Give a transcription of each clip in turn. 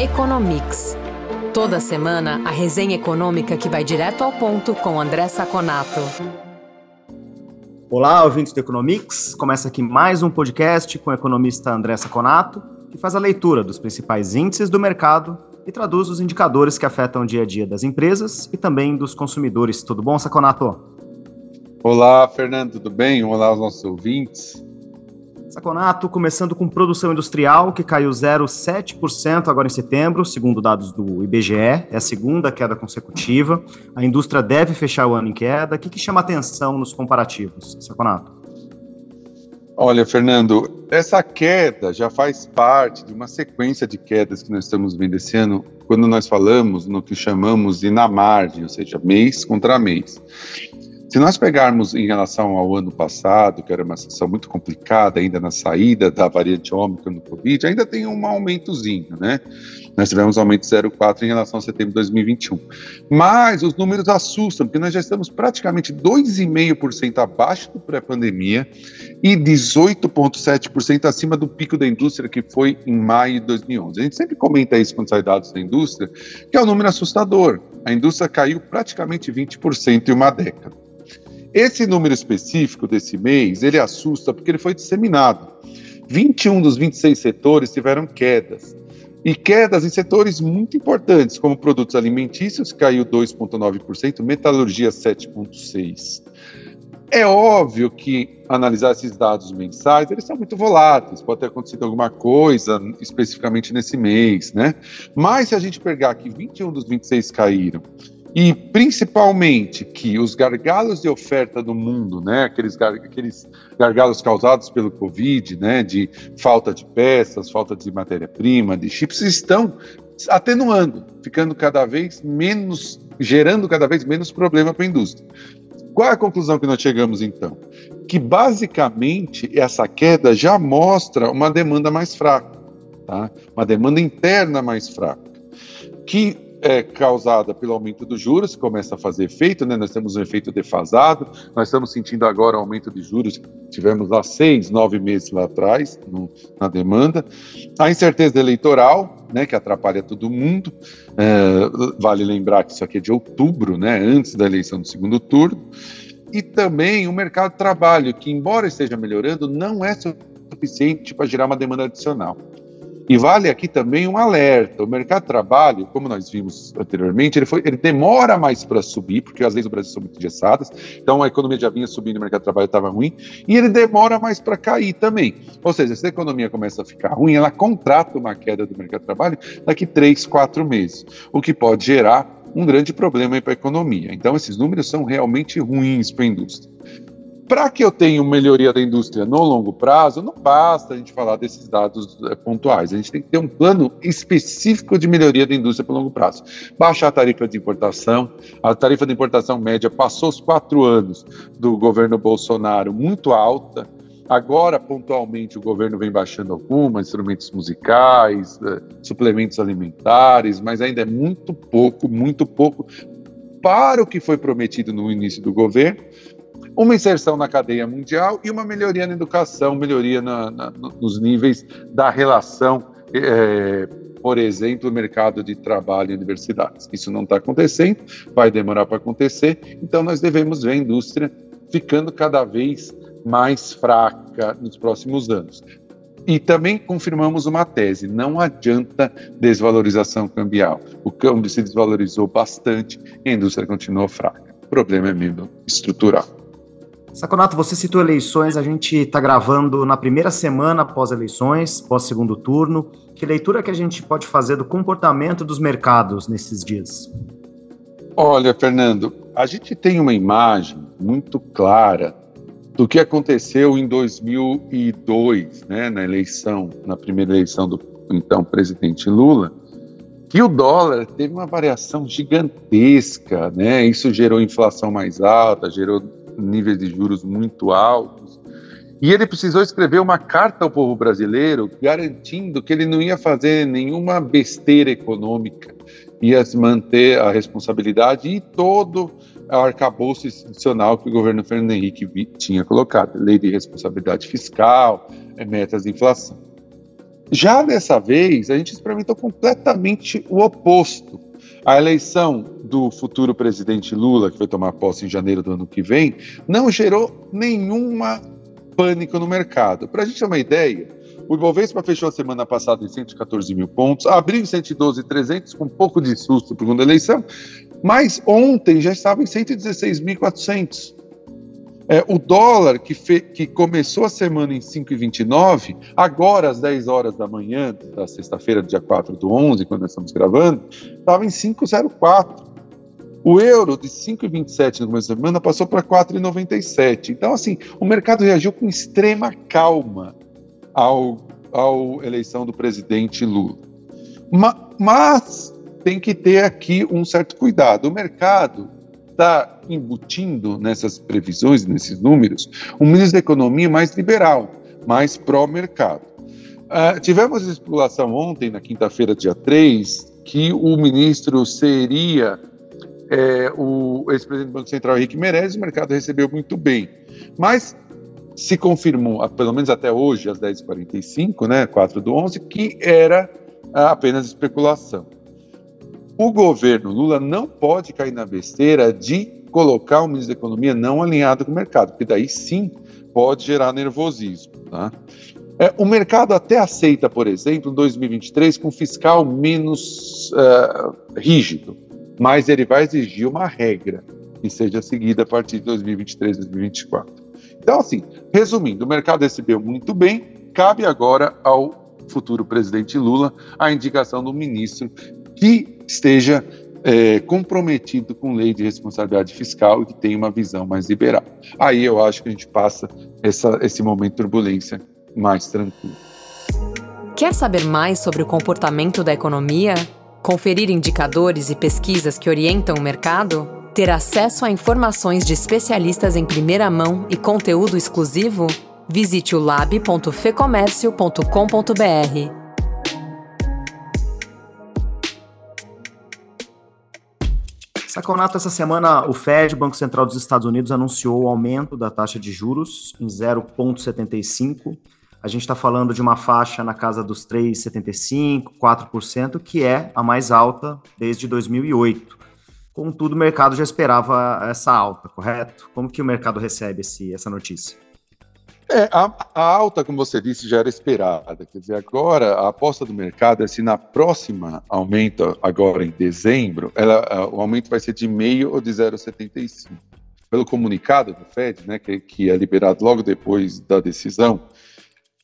Economics. Toda semana, a resenha econômica que vai direto ao ponto com André Saconato. Olá, ouvintes do Economics. Começa aqui mais um podcast com o economista André Saconato, que faz a leitura dos principais índices do mercado e traduz os indicadores que afetam o dia a dia das empresas e também dos consumidores. Tudo bom, Saconato? Olá, Fernando, tudo bem? Olá aos nossos ouvintes. Saconato, começando com produção industrial, que caiu 0,7% agora em setembro, segundo dados do IBGE, é a segunda queda consecutiva. A indústria deve fechar o ano em queda. O que, que chama atenção nos comparativos, Saconato? Olha, Fernando, essa queda já faz parte de uma sequência de quedas que nós estamos vendo esse ano, quando nós falamos no que chamamos de na margem, ou seja, mês contra mês. Se nós pegarmos em relação ao ano passado, que era uma situação muito complicada, ainda na saída da variante Ômicron no Covid, ainda tem um aumentozinho, né? Nós tivemos um aumento de 0,4 em relação a setembro de 2021. Mas os números assustam, porque nós já estamos praticamente 2,5% abaixo do pré-pandemia e 18,7% acima do pico da indústria, que foi em maio de 2011. A gente sempre comenta isso quando sai dados da indústria, que é um número assustador. A indústria caiu praticamente 20% em uma década. Esse número específico desse mês, ele assusta porque ele foi disseminado. 21 dos 26 setores tiveram quedas. E quedas em setores muito importantes, como produtos alimentícios, caiu 2,9%, metalurgia 7,6%. É óbvio que analisar esses dados mensais, eles são muito voláteis, pode ter acontecido alguma coisa especificamente nesse mês, né? Mas se a gente pegar que 21 dos 26 caíram e principalmente que os gargalos de oferta do mundo, né, aqueles, gar aqueles gargalos causados pelo Covid, né, de falta de peças, falta de matéria-prima, de chips, estão atenuando, ficando cada vez menos, gerando cada vez menos problema para a indústria. Qual é a conclusão que nós chegamos então? Que basicamente essa queda já mostra uma demanda mais fraca, tá? uma demanda interna mais fraca, que é causada pelo aumento dos juros, que começa a fazer efeito, né? Nós temos um efeito defasado, nós estamos sentindo agora o aumento de juros tivemos há seis, nove meses lá atrás, no, na demanda. A incerteza eleitoral, né, que atrapalha todo mundo. É, vale lembrar que isso aqui é de outubro, né, antes da eleição do segundo turno. E também o mercado de trabalho, que, embora esteja melhorando, não é suficiente para gerar uma demanda adicional. E vale aqui também um alerta: o mercado de trabalho, como nós vimos anteriormente, ele, foi, ele demora mais para subir, porque as leis do Brasil são muito engessadas, então a economia já vinha subindo, o mercado de trabalho estava ruim, e ele demora mais para cair também. Ou seja, se a economia começa a ficar ruim, ela contrata uma queda do mercado de trabalho daqui três, quatro meses, o que pode gerar um grande problema para a economia. Então, esses números são realmente ruins para a indústria para que eu tenha melhoria da indústria no longo prazo, não basta a gente falar desses dados é, pontuais. A gente tem que ter um plano específico de melhoria da indústria para longo prazo. Baixar a tarifa de importação. A tarifa de importação média passou os quatro anos do governo Bolsonaro muito alta. Agora, pontualmente, o governo vem baixando algumas, instrumentos musicais, é, suplementos alimentares, mas ainda é muito pouco, muito pouco para o que foi prometido no início do governo uma inserção na cadeia mundial e uma melhoria na educação, melhoria na, na, nos níveis da relação, é, por exemplo, mercado de trabalho e universidades. Isso não está acontecendo, vai demorar para acontecer, então nós devemos ver a indústria ficando cada vez mais fraca nos próximos anos. E também confirmamos uma tese: não adianta desvalorização cambial. O câmbio se desvalorizou bastante e a indústria continuou fraca. O problema é mesmo estrutural. Saconato, você citou eleições, a gente está gravando na primeira semana após eleições, pós segundo turno. Que leitura que a gente pode fazer do comportamento dos mercados nesses dias? Olha, Fernando, a gente tem uma imagem muito clara do que aconteceu em 2002, né, na eleição, na primeira eleição do então presidente Lula, que o dólar teve uma variação gigantesca, né? Isso gerou inflação mais alta, gerou níveis de juros muito altos. E ele precisou escrever uma carta ao povo brasileiro garantindo que ele não ia fazer nenhuma besteira econômica, ia manter a responsabilidade e todo o arcabouço institucional que o governo Fernando Henrique tinha colocado, lei de responsabilidade fiscal, metas de inflação. Já dessa vez, a gente experimentou completamente o oposto. A eleição do futuro presidente Lula, que vai tomar posse em janeiro do ano que vem, não gerou nenhuma pânico no mercado. Para a gente ter uma ideia, o Ibovespa fechou a semana passada em 114 mil pontos, abriu em 112,300 com um pouco de susto por conta da eleição, mas ontem já estava em 116.400. É, o dólar, que, fe, que começou a semana em 5,29, agora às 10 horas da manhã da sexta-feira, dia 4 do 11, quando nós estamos gravando, estava em 5,04. O euro de 5,27 no começo da semana passou para 4,97. Então, assim, o mercado reagiu com extrema calma ao, ao eleição do presidente Lula. Ma, mas tem que ter aqui um certo cuidado. O mercado está embutindo nessas previsões, nesses números, um ministro da Economia mais liberal, mais pró-mercado. Uh, tivemos especulação ontem, na quinta-feira, dia 3, que o ministro seria é, o ex-presidente do Banco Central, Henrique Meirelles, o mercado recebeu muito bem. Mas se confirmou, pelo menos até hoje, às 10h45, né, 4 do 11, que era apenas especulação o governo Lula não pode cair na besteira de colocar o ministro da Economia não alinhado com o mercado, porque daí sim pode gerar nervosismo. Tá? É, o mercado até aceita, por exemplo, em 2023 com fiscal menos uh, rígido, mas ele vai exigir uma regra que seja seguida a partir de 2023, 2024. Então, assim, resumindo, o mercado recebeu muito bem, cabe agora ao futuro presidente Lula a indicação do ministro que esteja é, comprometido com lei de responsabilidade fiscal e que tenha uma visão mais liberal. Aí eu acho que a gente passa essa, esse momento de turbulência mais tranquilo. Quer saber mais sobre o comportamento da economia? Conferir indicadores e pesquisas que orientam o mercado? Ter acesso a informações de especialistas em primeira mão e conteúdo exclusivo? Visite o lab.fecomércio.com.br. Saconato, essa semana o Fed, Banco Central dos Estados Unidos, anunciou o aumento da taxa de juros em 0,75. A gente está falando de uma faixa na casa dos 3,75%, 4%, que é a mais alta desde 2008. Contudo, o mercado já esperava essa alta, correto? Como que o mercado recebe esse, essa notícia? É, a, a, alta, como você disse, já era esperada. Quer dizer, agora a aposta do mercado é se na próxima aumento, agora em dezembro, ela, o aumento vai ser de meio ou de 0,75. Pelo comunicado do Fed, né, que, que é liberado logo depois da decisão,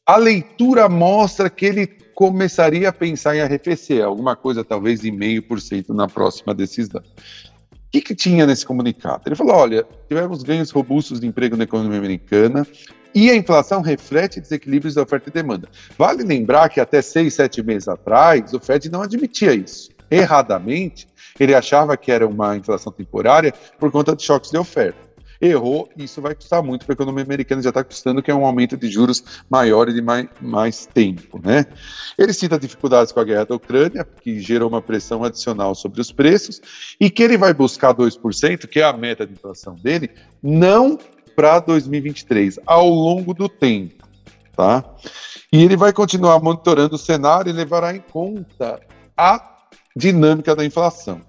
a leitura mostra que ele começaria a pensar em arrefecer, alguma coisa talvez em meio por cento na próxima decisão. O que, que, tinha nesse comunicado? Ele falou: olha, tivemos ganhos robustos de emprego na economia americana, e a inflação reflete desequilíbrios da oferta e demanda. Vale lembrar que até seis, sete meses atrás, o Fed não admitia isso. Erradamente, ele achava que era uma inflação temporária por conta de choques de oferta. Errou, e isso vai custar muito para a economia americana, já está custando, que é um aumento de juros maior e de mais, mais tempo. Né? Ele cita dificuldades com a guerra da Ucrânia, que gerou uma pressão adicional sobre os preços, e que ele vai buscar 2%, que é a meta de inflação dele, não para 2023, ao longo do tempo, tá? E ele vai continuar monitorando o cenário e levará em conta a dinâmica da inflação.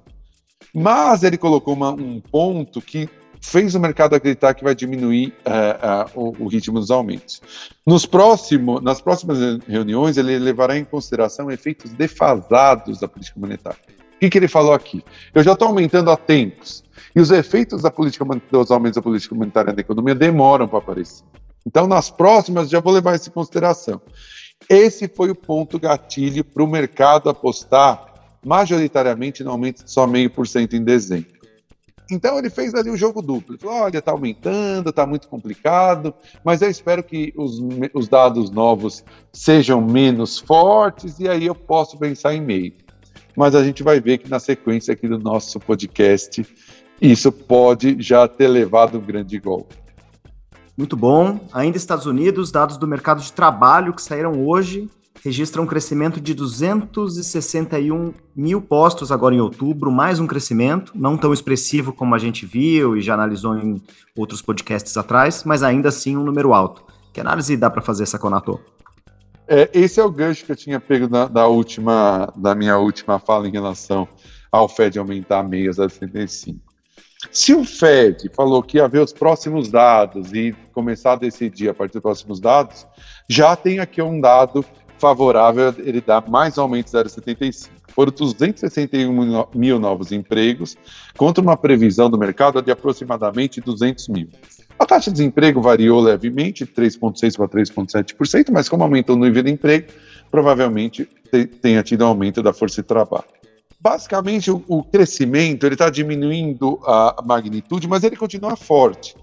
Mas ele colocou uma, um ponto que fez o mercado acreditar que vai diminuir uh, uh, o, o, ritmo dos aumentos. Nos próximo, nas próximas reuniões, ele levará em consideração efeitos defasados da política monetária. O que, que ele falou aqui? Eu já estou aumentando há tempos. E os efeitos da política, dos aumentos da política monetária na economia demoram para aparecer. Então, nas próximas, já vou levar isso em consideração. Esse foi o ponto gatilho para o mercado apostar majoritariamente no aumento de só meio por cento em dezembro. Então ele fez ali o jogo duplo. Ele falou: olha, está aumentando, está muito complicado, mas eu espero que os, os dados novos sejam menos fortes e aí eu posso pensar em meio. Mas a gente vai ver que na sequência aqui do nosso podcast isso pode já ter levado um grande golpe. Muito bom. Ainda Estados Unidos, dados do mercado de trabalho que saíram hoje registram um crescimento de 261 mil postos agora em outubro, mais um crescimento, não tão expressivo como a gente viu e já analisou em outros podcasts atrás, mas ainda assim um número alto. Que análise dá para fazer, essa Conato? É, esse é o gancho que eu tinha pego na, da, última, da minha última fala em relação ao Fed aumentar a 75. Se o Fed falou que ia ver os próximos dados e começar a decidir a partir dos próximos dados, já tem aqui um dado favorável, ele dá mais aumento 0,75. Foram 261 mil novos empregos, contra uma previsão do mercado de aproximadamente 200 mil. A taxa de desemprego variou levemente, 3,6% para 3,7%, mas como aumentou o nível de emprego, provavelmente tenha tido aumento da força de trabalho. Basicamente, o, crescimento ele está diminuindo a magnitude, mas ele continua forte.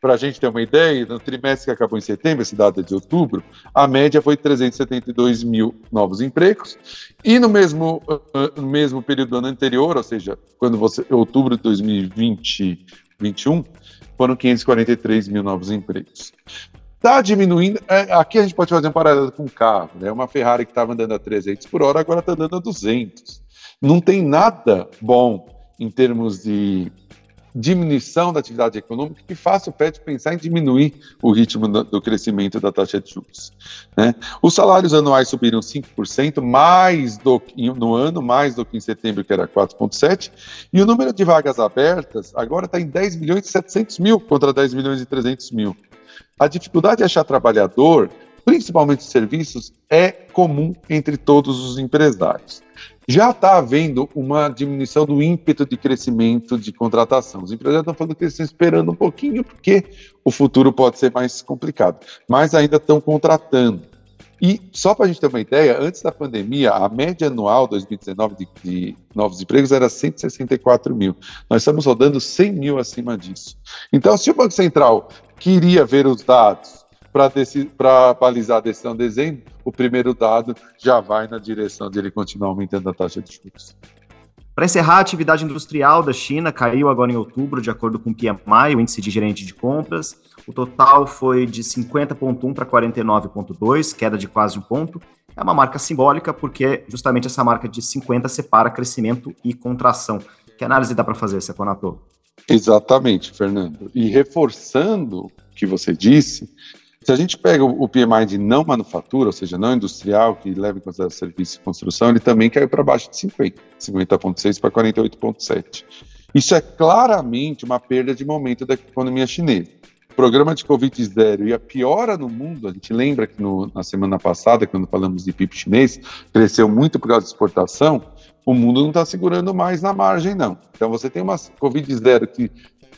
Para a gente ter uma ideia, no trimestre que acabou em setembro, esse dado é de outubro, a média foi 372 mil novos empregos, e no mesmo, no mesmo período do ano anterior, ou seja, quando você, outubro de 2020, 2021, foram 543 mil novos empregos. Está diminuindo. É, aqui a gente pode fazer um paralelo com o carro. Né? Uma Ferrari que estava andando a 300 por hora, agora está andando a 200. Não tem nada bom em termos de diminuição da atividade econômica que faça o FED pensar em diminuir o ritmo do crescimento da taxa de juros. Né? Os salários anuais subiram 5% mais do, no ano, mais do que em setembro, que era 4,7%, e o número de vagas abertas agora está em 10 milhões e 700 mil contra 10 milhões e 300 mil. A dificuldade de achar trabalhador, principalmente serviços, é comum entre todos os empresários já está havendo uma diminuição do ímpeto de crescimento de contratação. Os empresários estão falando que eles estão esperando um pouquinho, porque o futuro pode ser mais complicado, mas ainda estão contratando. E só para a gente ter uma ideia, antes da pandemia, a média anual 2019 de, de, novos empregos era 164 mil. Nós estamos rodando 100 mil acima disso. Então, se o Banco Central queria ver os dados para balizar a decisão de dezembro, o primeiro dado já vai na direção de ele continuar aumentando a taxa de juros. Para encerrar, a atividade industrial da China caiu agora em outubro, de acordo com o PMI, o índice de gerente de compras. O total foi de 50,1 para 49,2, queda de quase um ponto. É uma marca simbólica, porque justamente essa marca de 50 separa crescimento e contração. Que análise dá para fazer, Seconato? Exatamente, Fernando. E reforçando o que você disse, se a gente pega o PMI de não manufatura, ou seja, não industrial, que leva em consideração serviço e construção, ele também caiu para baixo de 50, 50,6 para 48,7. Isso é claramente uma perda de momento da economia chinesa. O programa de Covid zero e a piora no mundo, a gente lembra que no, na semana passada, quando falamos de PIB chinês, cresceu muito por causa da exportação, o mundo não está segurando mais na margem, não. Então você tem uma Covid zero que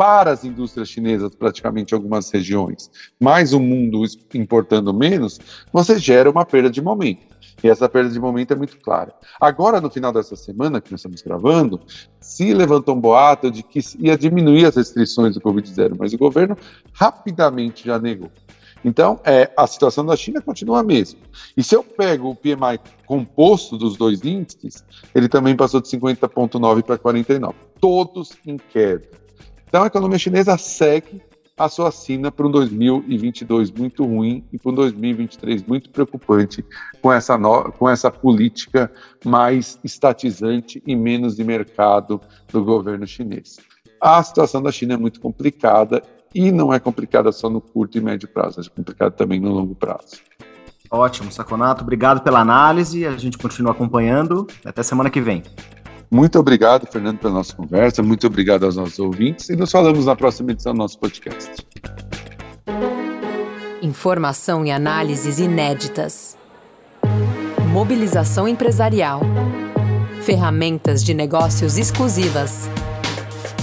para as indústrias chinesas, praticamente em algumas regiões, mais o mundo importando menos, você gera uma perda de momento. E essa perda de momento é muito clara. Agora, no final dessa semana que nós estamos gravando, se levantou um boato de que ia diminuir as restrições do Covid-0, mas o governo rapidamente já negou. Então, é, a situação da China continua a mesma. E se eu pego o PMI composto dos dois índices, ele também passou de 50,9 para 49, todos em queda. Então a economia chinesa segue a sua sina para um 2022 muito ruim e para um 2023 muito preocupante com essa, no... com essa política mais estatizante e menos de mercado do governo chinês. A situação da China é muito complicada e não é complicada só no curto e médio prazo, é complicada também no longo prazo. Ótimo, Saconato. Obrigado pela análise. A gente continua acompanhando. Até semana que vem. Muito obrigado, Fernando, pela nossa conversa. Muito obrigado aos nossos ouvintes e nos falamos na próxima edição do nosso podcast. Informação e análises inéditas. Mobilização empresarial. Ferramentas de negócios exclusivas.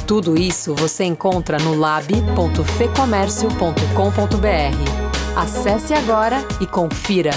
Tudo isso você encontra no lab.fecomércio.com.br. Acesse agora e confira.